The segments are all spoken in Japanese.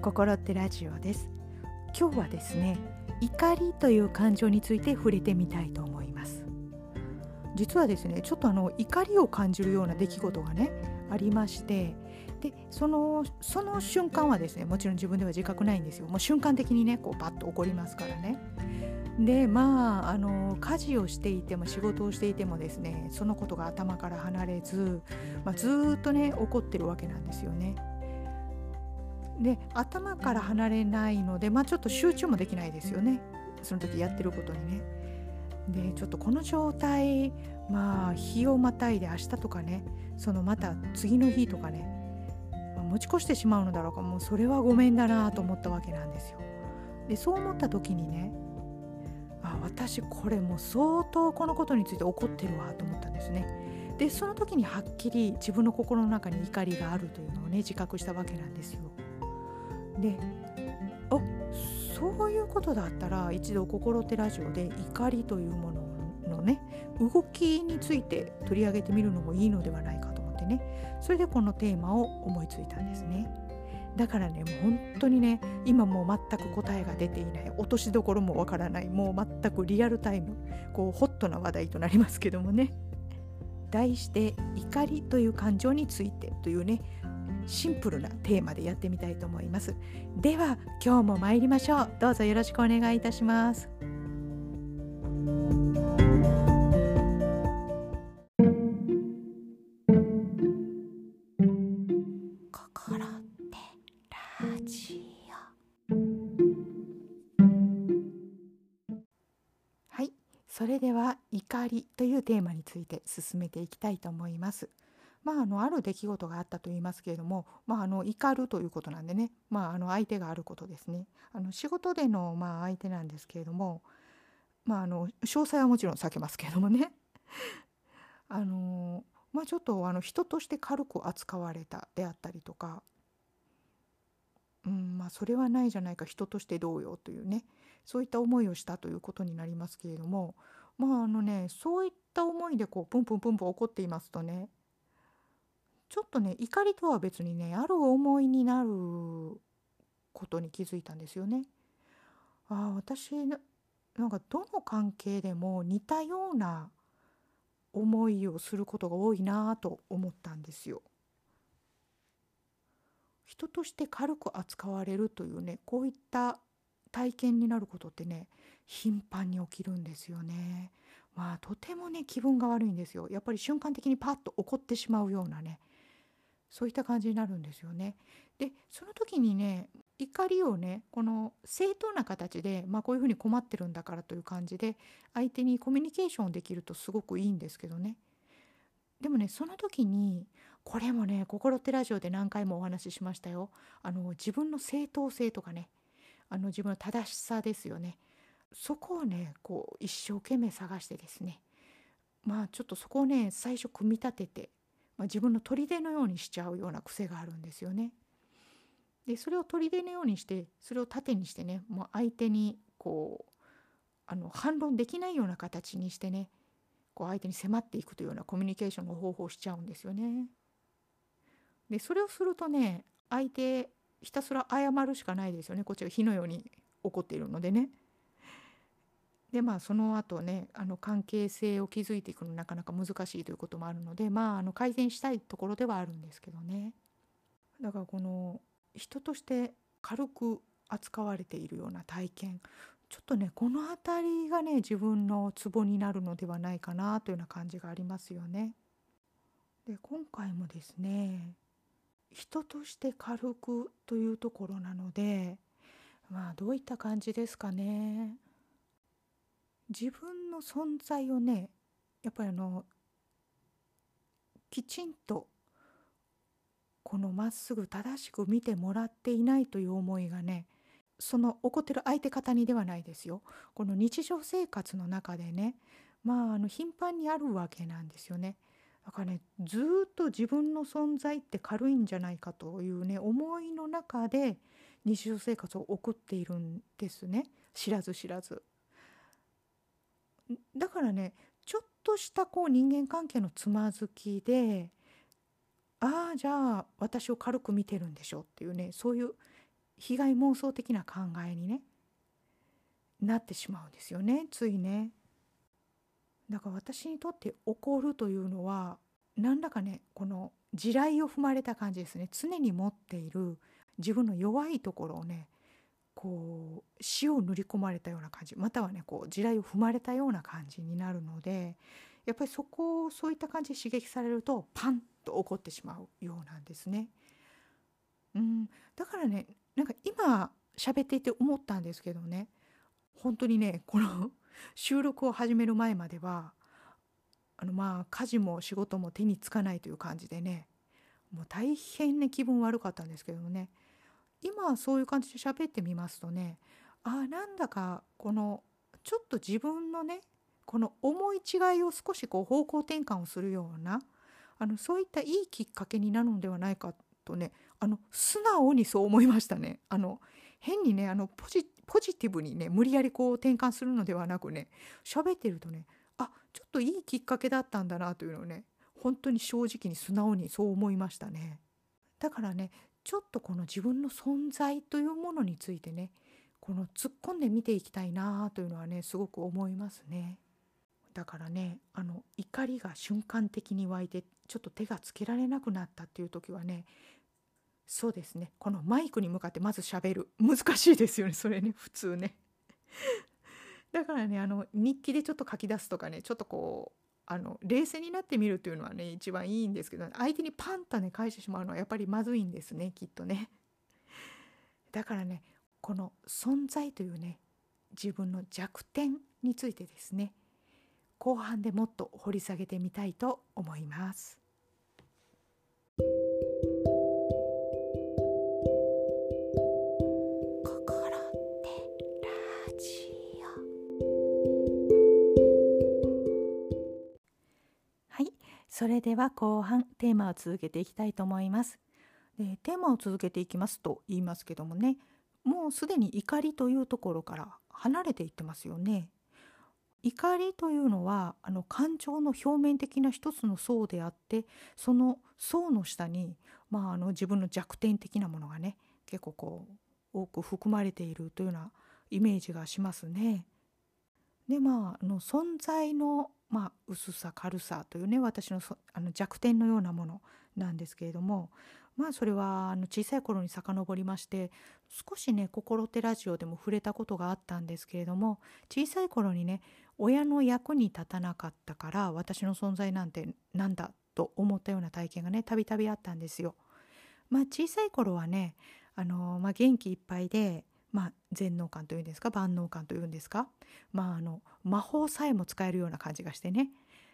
心ってラジオです。今日はですね怒りという感情について触れてみたいと思います。実はですねちょっとあの怒りを感じるような出来事がねありましてでそのその瞬間はですねもちろん自分では自覚ないんですよ。もう瞬間的にねこうバッと起こりますからね。でまああの家事をしていても仕事をしていてもですねそのことが頭から離れず、まあ、ずっとね怒ってるわけなんですよね。で頭から離れないので、まあ、ちょっと集中もできないですよねその時やってることにね。でちょっとこの状態まあ日をまたいで明日とかねそのまた次の日とかね、まあ、持ち越してしまうのだろうかもうそれはごめんだなと思ったわけなんですよ。でそう思った時にねあ私これもう相当このことについて怒ってるわと思ったんですね。でその時にはっきり自分の心の中に怒りがあるというのをね自覚したわけなんですよ。であそういうことだったら一度「心手ラジオ」で怒りというもののね動きについて取り上げてみるのもいいのではないかと思ってねそれでこのテーマを思いついたんですね。だからねもう本当にね今もう全く答えが出ていない落としどころもわからないもう全くリアルタイムこうホットな話題となりますけどもね題して怒りという感情についてというねシンプルなテーマでやってみたいと思います。では今日も参りましょう。どうぞよろしくお願いいたします。それでは怒りというテーマについて進めていきたいと思います。まあ、あのある出来事があったと言いますけれども、まあ、あの怒るということなんでね、まあ、あの相手があることですね。あの仕事でのまあ相手なんですけれども、まあ、あの詳細はもちろん避けますけれどもね あの、まあ、ちょっとあの人として軽く扱われたであったりとか、うんまあ、それはないじゃないか人としてどうよというねそういった思いをしたということになりますけれどもまああのねそういった思いでこうプンプンプンプン怒っていますとねちょっとね怒りとは別にねある思いになることに気づいたんですよね。ああ私なんかどの関係でも似たような思いをすることが多いなと思ったんですよ。人として軽く扱われるというねこういった体験になることってね頻繁に起きるんですよね。まあとてもね気分が悪いんですよ。やっぱり瞬間的にパッと怒ってしまうようなねそういった感じになるんですよね。でその時にね怒りをねこの正当な形で、まあ、こういうふうに困ってるんだからという感じで相手にコミュニケーションできるとすごくいいんですけどね。でもねその時にこれもね「心ってラジオ」で何回もお話ししましたよ。あの自分の正当性とかね。あの自分の正しさですよね。そこをねこう一生懸命探してですね。まあちょっとそこをね最初組み立てて、まあ、自分の砦のようにしちゃうような癖があるんですよね。でそれを砦のようにしてそれを盾にしてねもう相手にこうあの反論できないような形にしてねこう相手に迫っていくというようなコミュニケーションの方法をしちゃうんですよね。でそれをするとね相手ひたすら謝るしかないですよねこっちが火のように怒っているのでね。でまあその後ねあの関係性を築いていくのなかなか難しいということもあるのでまああの改善したいところではあるんですけどね。だからこの人として軽く扱われているような体験ちょっとねこの辺りがね自分のツボになるのではないかなというような感じがありますよね。で今回もですね人として軽くというところなのでまあどういった感じですかね自分の存在をねやっぱりあのきちんとこのまっすぐ正しく見てもらっていないという思いがねその怒ってる相手方にではないですよこの日常生活の中でねまああの頻繁にあるわけなんですよね。だからねずっと自分の存在って軽いんじゃないかというね思いの中で日常生活を送っているんですね知らず知らず。だからねちょっとしたこう人間関係のつまずきでああじゃあ私を軽く見てるんでしょっていうねそういう被害妄想的な考えにねなってしまうんですよねついね。だから私にとって怒るというのは何らかねこの地雷を踏まれた感じですね常に持っている自分の弱いところをねこう塩を塗り込まれたような感じまたはねこう地雷を踏まれたような感じになるのでやっぱりそこをそういった感じで刺激されるとパンと怒ってしまうようなんですね。うん、だからねなんか今喋っていて思ったんですけどね本当にねこの 収録を始める前まではあのまあ家事も仕事も手につかないという感じでねもう大変ね気分悪かったんですけどもね今そういう感じで喋ってみますとねあなんだかこのちょっと自分のねこの思い違いを少しこう方向転換をするようなあのそういったいいきっかけになるのではないかとねあの素直にそう思いましたね。あの変にねあのポジティブにね無理やりこう転換するのではなくね喋ってるとねあちょっといいきっかけだったんだなというのをね本当に正直に素直にそう思いましたね。だからねちょっとこの自分の存在というものについてねこの突っ込んで見ていきたいなというのはねすごく思いますね。だからねあの怒りが瞬間的に湧いてちょっと手がつけられなくなったっていう時はねそうですね。このマイクに向かってまずしゃべる。難しいですよねそれね普通ね。だからねあの日記でちょっと書き出すとかねちょっとこうあの冷静になってみるというのはね一番いいんですけど相手にパンタね返してしまうのはやっぱりまずいんですねきっとねだからねこの存在というね自分の弱点についてですね後半でもっと掘り下げてみたいと思います。それでは後半テーマを続けていきたいと思います。でテーマを続けていきますと言いますけどもねもうすでに怒りというところから離れていってますよね。怒りというのはあの感情の表面的な一つの層であってその層の下に、まあ、あの自分の弱点的なものがね結構こう多く含まれているというようなイメージがしますね。でまああの存在のまあ、薄さ軽さというね私のあの弱点のようなものなんですけれどもまあそれはあの小さい頃に遡りまして少しね「心手ラジオ」でも触れたことがあったんですけれども小さい頃にね親の役に立たなかったから私の存在なんてなんだと思ったような体験がねたびたびあったんですよ。まあ、小さい頃はねあの、まあ、元気いっぱいでまあ、全能感というんですか万能感というんですか、まあ、あの魔法さえも使えるような感じがしてね。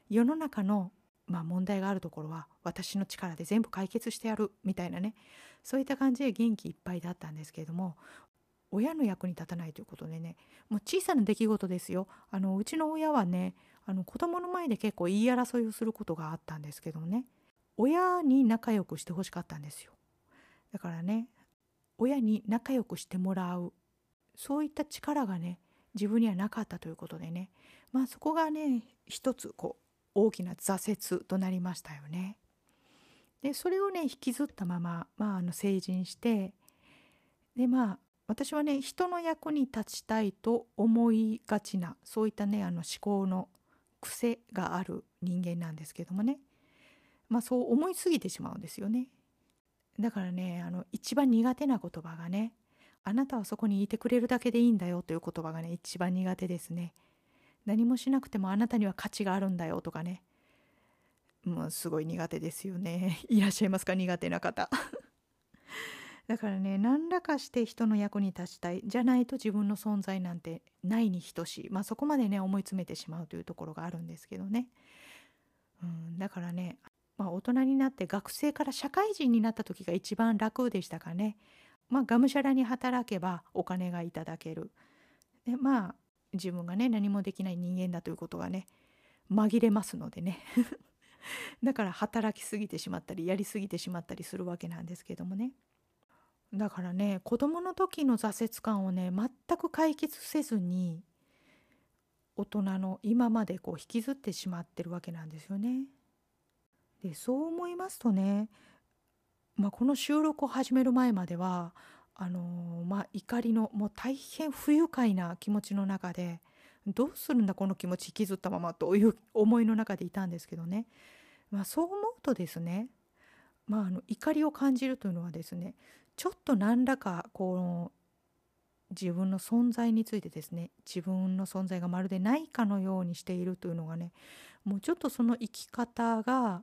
世の中の、まあ、問題があるところは私の力で全部解決してやるみたいなね。そういった感じで元気いっぱいだったんですけれども親の役に立たないということでね。もう小さな出来事ですよ。あのうちの親はねあの子供の前で結構言い争いをすることがあったんですけどもね。親に仲良くしてほしかったんですよ。だからね親に仲良くしてもらうそういった力がね自分にはなかったということでねまあそこがね一つこう大きな挫折となりましたよね。でそれをね引きずったまま、まあ、あの成人してでまあ私はね人の役に立ちたいと思いがちなそういったねあの思考の癖がある人間なんですけどもねまあそう思いすぎてしまうんですよね。だからねあの一番苦手な言葉がねあなたはそこにいてくれるだけでいいんだよという言葉がね一番苦手ですね。何もしなくてもあなたには価値があるんだよとかね。もうすごい苦手ですよね。いらっしゃいますか苦手な方。だからね何らかして人の役に立ちたい。じゃないと自分の存在なんてないに等しい。まあそこまでね思い詰めてしまうというところがあるんですけどね、うん、だからねまあ、大人になって学生から社会人になった時が一番楽でしたかね。まあ、がむしゃらに働けばお金がいただける。でまあ自分がね何もできない人間だということがね紛れますのでね だから働きすぎてしまったりやりすぎてしまったりするわけなんですけどもねだからね子供の時の挫折感をね全く解決せずに大人の今までこう引きずってしまってるわけなんですよね。でそう思いますとね、まあ、この収録を始める前まではあのまあ怒りのもう大変不愉快な気持ちの中でどうするんだこの気持ち引きずったままという思いの中でいたんですけどね、まあ、そう思うとですね、まあ、あの怒りを感じるというのはですねちょっと何らかこの自分の存在についてですね自分の存在がまるでないかのようにしているというのがねもうちょっとその生き方が、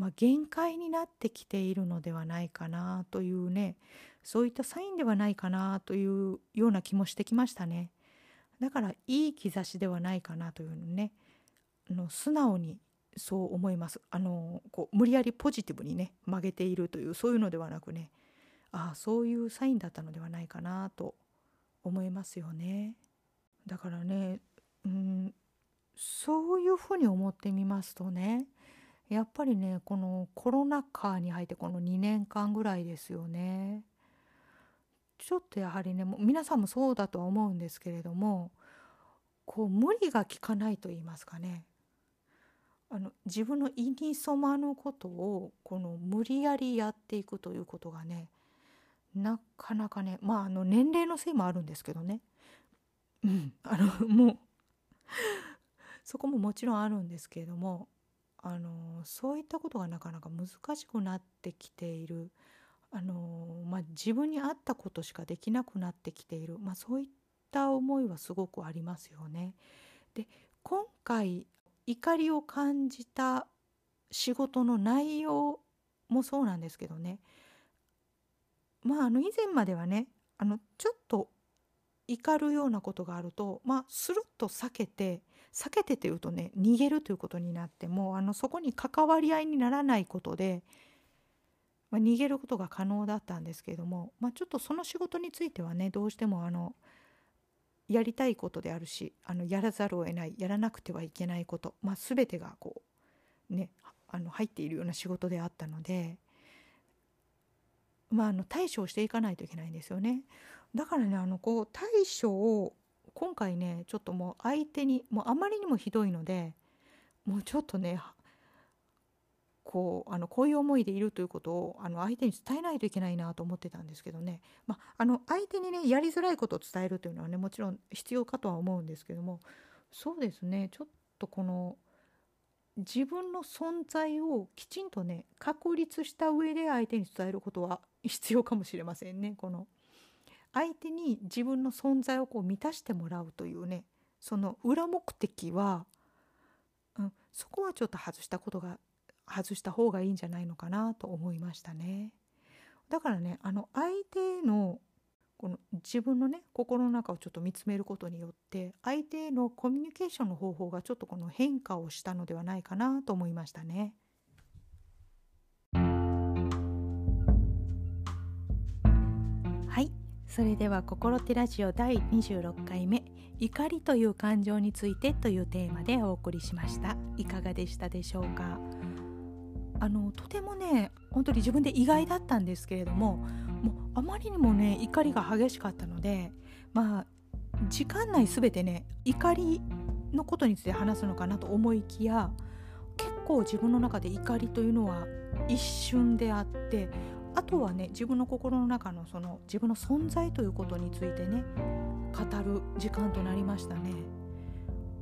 まあ、限界になってきているのではないかなというねそういったサインではないかなというような気もしてきましたね。だからいい兆しではないかなというのねあの素直にそう思いますあのこう無理やりポジティブにね曲げているというそういうのではなくねああそういうサインだったのではないかなと思いますよねだからねうんそういうふうに思ってみますとねやっぱりねこのコロナ禍に入ってこの2年間ぐらいですよね。ちょっとやはりねもう皆さんもそうだとは思うんですけれどもこう無理が効かないと言いますかね。あの自分の意に染まぬことをこの無理やりやっていくということがねなかなかねまああの年齢のせいもあるんですけどね。うん。あのもうそこももちろんあるんですけれどもあのそういったことがなかなか難しくなってきている。あの、まあ、自分に合ったことしかできなくなってきている、まあ、そういった思いはすごくありますよね。で今回怒りを感じた仕事の内容もそうなんですけどね。まああの以前まではねあのちょっと怒るようなことがあるとまあスルッと避けて避けてというとね逃げるということになってもあのそこに関わり合いにならないことでまあ、逃げることが可能だったんですけれども、まあ、ちょっとその仕事についてはねどうしてもあのやりたいことであるしあのやらざるを得ないやらなくてはいけないこと、まあ、全てがこうねあの入っているような仕事であったので、まあ、あの対処をしていかないといけないんですよね。だからねあのこう対処を今回ねちょっともう相手にもうあまりにもひどいのでもうちょっとねこうあのこういう思いでいるということをあの相手に伝えないといけないなと思ってたんですけどね、まあ、あの相手にねやりづらいことを伝えるというのはねもちろん必要かとは思うんですけどもそうですねちょっとこの自分の存在をきちんとね確立した上で相手に伝えることは必要かもしれませんね。この相手に自分の存在をこう満たしてもらうというねその裏目的は、うん、そこはちょっと外したことが外した方がいいんじゃないのかなと思いましたね。だからねあの相手のこの自分のね心の中をちょっと見つめることによって相手のコミュニケーションの方法がちょっとこの変化をしたのではないかなと思いましたね。それでは「心手ラジオ」第26回目「怒りという感情について」というテーマでお送りしました。いかがでしたでしょうか？あのとてもね本当に自分で意外だったんですけれどももうあまりにもね怒りが激しかったのでまあ時間内全てね怒りのことについて話すのかなと思いきや結構自分の中で怒りというのは一瞬であってあとはね自分の心の中のその自分の存在ということについてね語る時間となりましたね。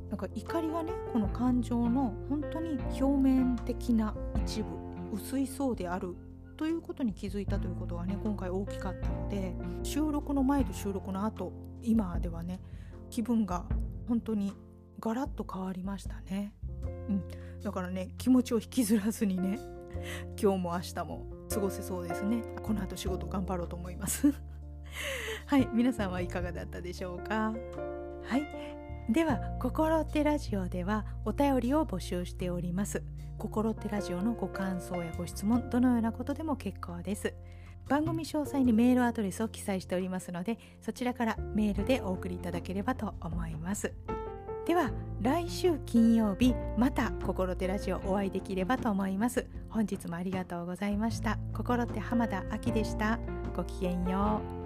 なんか怒りがねこの感情の本当に表面的な一部薄い層であるということに気づいたということはね今回大きかったので収録の前と収録の後今ではね気分が本当にガラッと変わりましたね。うん、だからね気持ちを引きずらずにね今日も明日も過ごせそうですね。この後仕事頑張ろうと思います。はい皆さんはいかがだったでしょうか？はい。では「心ってラジオ」ではお便りを募集しております。心ってラジオのご感想やご質問どのようなことでも結構です。番組詳細にメールアドレスを記載しておりますのでそちらからメールでお送りいただければと思います。では来週金曜日また心ってラジオお会いできればと思います。本日もありがとうございました。心って浜田亜希でした。ごきげんよう。